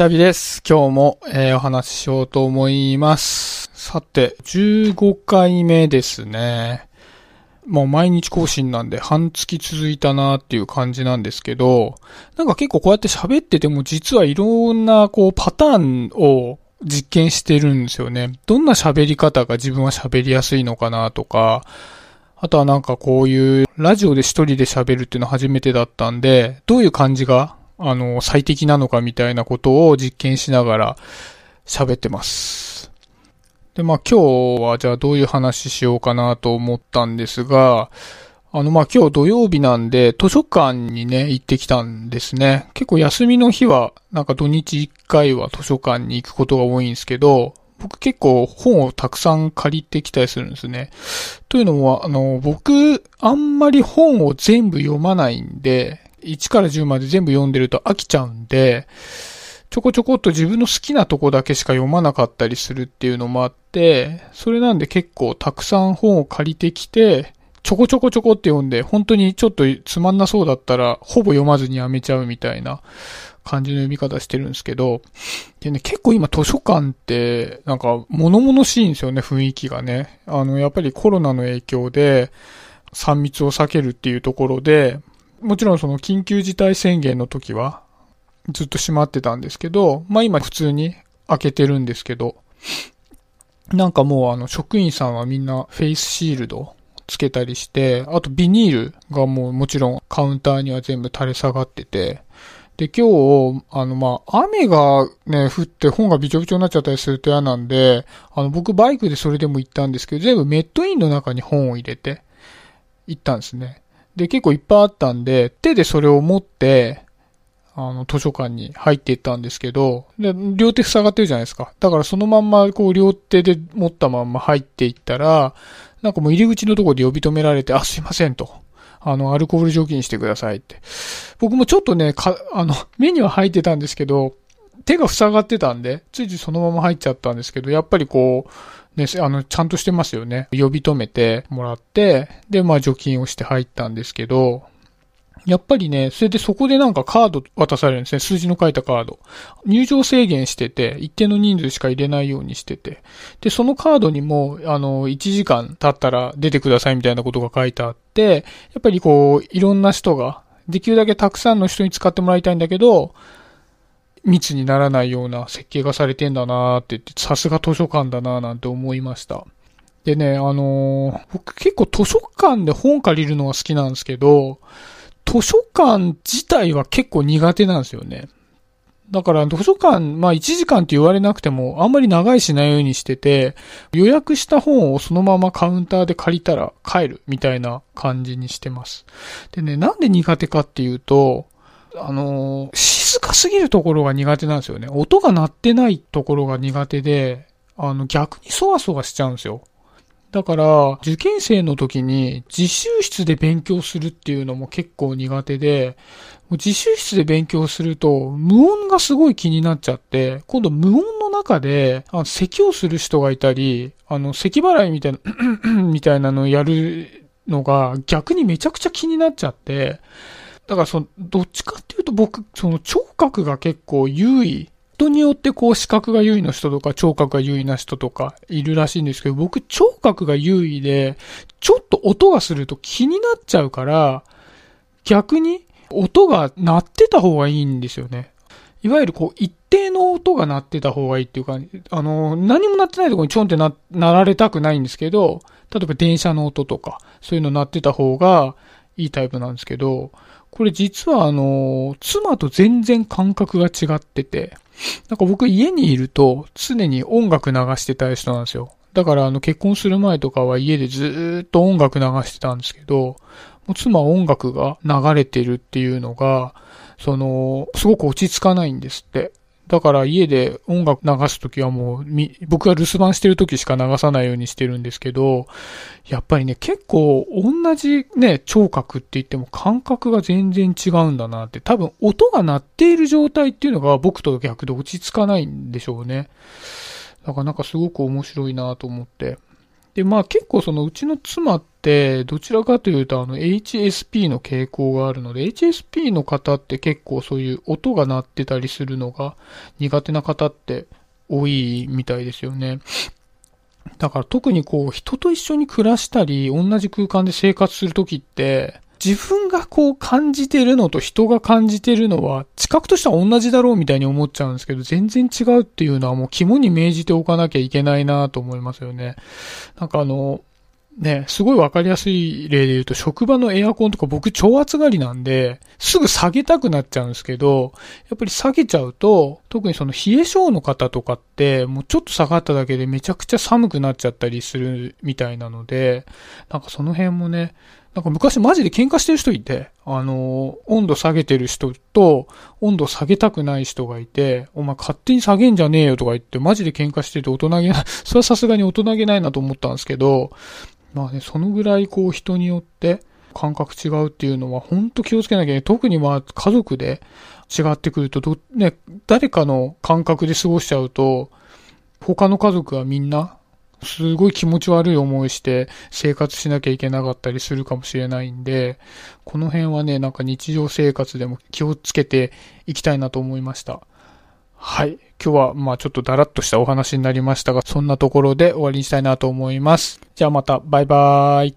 シャビです。今日も、えーお話ししようと思います。さて、15回目ですね。もう毎日更新なんで半月続いたなっていう感じなんですけど、なんか結構こうやって喋ってても実はいろんなこうパターンを実験してるんですよね。どんな喋り方が自分は喋りやすいのかなとか、あとはなんかこういうラジオで一人で喋るっていうの初めてだったんで、どういう感じがあの最適なのかみたいなことを実験しながら喋ってます。で、まあ今日はじゃあどういう話しようかなと思ったんですが、あのまあ今日土曜日なんで図書館にね行ってきたんですね。結構休みの日はなんか土日1回は図書館に行くことが多いんですけど、僕結構本をたくさん借りてきたりするんですね。というのも、あの、僕、あんまり本を全部読まないんで、1から10まで全部読んでると飽きちゃうんで、ちょこちょこっと自分の好きなとこだけしか読まなかったりするっていうのもあって、それなんで結構たくさん本を借りてきて、ちょこちょこちょこって読んで、本当にちょっとつまんなそうだったら、ほぼ読まずにやめちゃうみたいな感じの読み方してるんですけど、でね、結構今図書館って、なんか物々しいんですよね、雰囲気がね。あの、やっぱりコロナの影響で、3密を避けるっていうところで、もちろんその緊急事態宣言の時は、ずっと閉まってたんですけど、まあ今普通に開けてるんですけど、なんかもうあの職員さんはみんなフェイスシールドつけたりして、あとビニールがもうもちろんカウンターには全部垂れ下がってて、で、今日、あの、まあ、雨がね、降って本がびちょびちょになっちゃったりすると嫌なんで、あの、僕バイクでそれでも行ったんですけど、全部メットインの中に本を入れて行ったんですね。で、結構いっぱいあったんで、手でそれを持って、あの、図書館に入っていったんですけど、で、両手塞がってるじゃないですか。だからそのまんま、こう、両手で持ったまんま入っていったら、なんかもう入り口のところで呼び止められて、あ、すいませんと。あの、アルコール除菌してくださいって。僕もちょっとね、か、あの、目には入ってたんですけど、手が塞がってたんで、ついついそのまま入っちゃったんですけど、やっぱりこう、ね、あの、ちゃんとしてますよね。呼び止めてもらって、で、まあ除菌をして入ったんですけど、やっぱりね、それでそこでなんかカード渡されるんですね。数字の書いたカード。入場制限してて、一定の人数しか入れないようにしてて。で、そのカードにも、あの、1時間経ったら出てくださいみたいなことが書いてあって、やっぱりこう、いろんな人が、できるだけたくさんの人に使ってもらいたいんだけど、密にならないような設計がされてんだなーって言って、さすが図書館だなーなんて思いました。でね、あのー僕結構図書館で本借りるのが好きなんですけど、図書館自体は結構苦手なんですよね。だから図書館、まあ1時間って言われなくてもあんまり長いしないようにしてて、予約した本をそのままカウンターで借りたら帰るみたいな感じにしてます。でね、なんで苦手かっていうと、あの静かすぎるところが苦手なんですよね。音が鳴ってないところが苦手で、あの逆にそわそわしちゃうんですよ。だから、受験生の時に自習室で勉強するっていうのも結構苦手で、自習室で勉強すると無音がすごい気になっちゃって、今度無音の中で、あの咳をする人がいたり、あの、咳払いみたいな、みたいなのをやるのが逆にめちゃくちゃ気になっちゃって、だからその、どっちかっていうと僕、その聴覚が結構優位。人によってこう視覚が優位の人とか聴覚が優位な人とかいるらしいんですけど、僕聴覚が優位で、ちょっと音がすると気になっちゃうから、逆に音が鳴ってた方がいいんですよね。いわゆるこう一定の音が鳴ってた方がいいっていうか、あの、何も鳴ってないところにちょんってな、鳴られたくないんですけど、例えば電車の音とか、そういうの鳴ってた方がいいタイプなんですけど、これ実はあの、妻と全然感覚が違ってて、なんか僕家にいると常に音楽流してた人なんですよ。だからあの結婚する前とかは家でずっと音楽流してたんですけど、もう妻音楽が流れてるっていうのが、その、すごく落ち着かないんですって。だから家で音楽流すときはもう、僕が留守番してるときしか流さないようにしてるんですけど、やっぱりね、結構同じね、聴覚って言っても感覚が全然違うんだなって、多分音が鳴っている状態っていうのが僕と逆で落ち着かないんでしょうね。だからなんかすごく面白いなと思って。で、まあ結構そのうちの妻って、どちらかというとあの HSP の傾向があるので、HSP の方って結構そういう音が鳴ってたりするのが苦手な方って多いみたいですよね。だから特にこう人と一緒に暮らしたり、同じ空間で生活するときって、自分がこう感じてるのと人が感じてるのは、知覚としては同じだろうみたいに思っちゃうんですけど、全然違うっていうのはもう肝に銘じておかなきゃいけないなと思いますよね。なんかあの、ね、すごいわかりやすい例で言うと、職場のエアコンとか僕超暑がりなんで、すぐ下げたくなっちゃうんですけど、やっぱり下げちゃうと、特にその冷え性の方とかって、もうちょっと下がっただけでめちゃくちゃ寒くなっちゃったりするみたいなので、なんかその辺もね、なんか昔マジで喧嘩してる人いて、あの、温度下げてる人と、温度下げたくない人がいて、お前勝手に下げんじゃねえよとか言って、マジで喧嘩してて大人げない、それはさすがに大人げないなと思ったんですけど、まあね、そのぐらいこう人によって感覚違うっていうのは本当気をつけなきゃいけない。特にまあ家族で違ってくると、ど、ね、誰かの感覚で過ごしちゃうと、他の家族はみんな、すごい気持ち悪い思いして生活しなきゃいけなかったりするかもしれないんで、この辺はね、なんか日常生活でも気をつけていきたいなと思いました。はい。今日は、まあちょっとだらっとしたお話になりましたが、そんなところで終わりにしたいなと思います。じゃあまた、バイバーイ。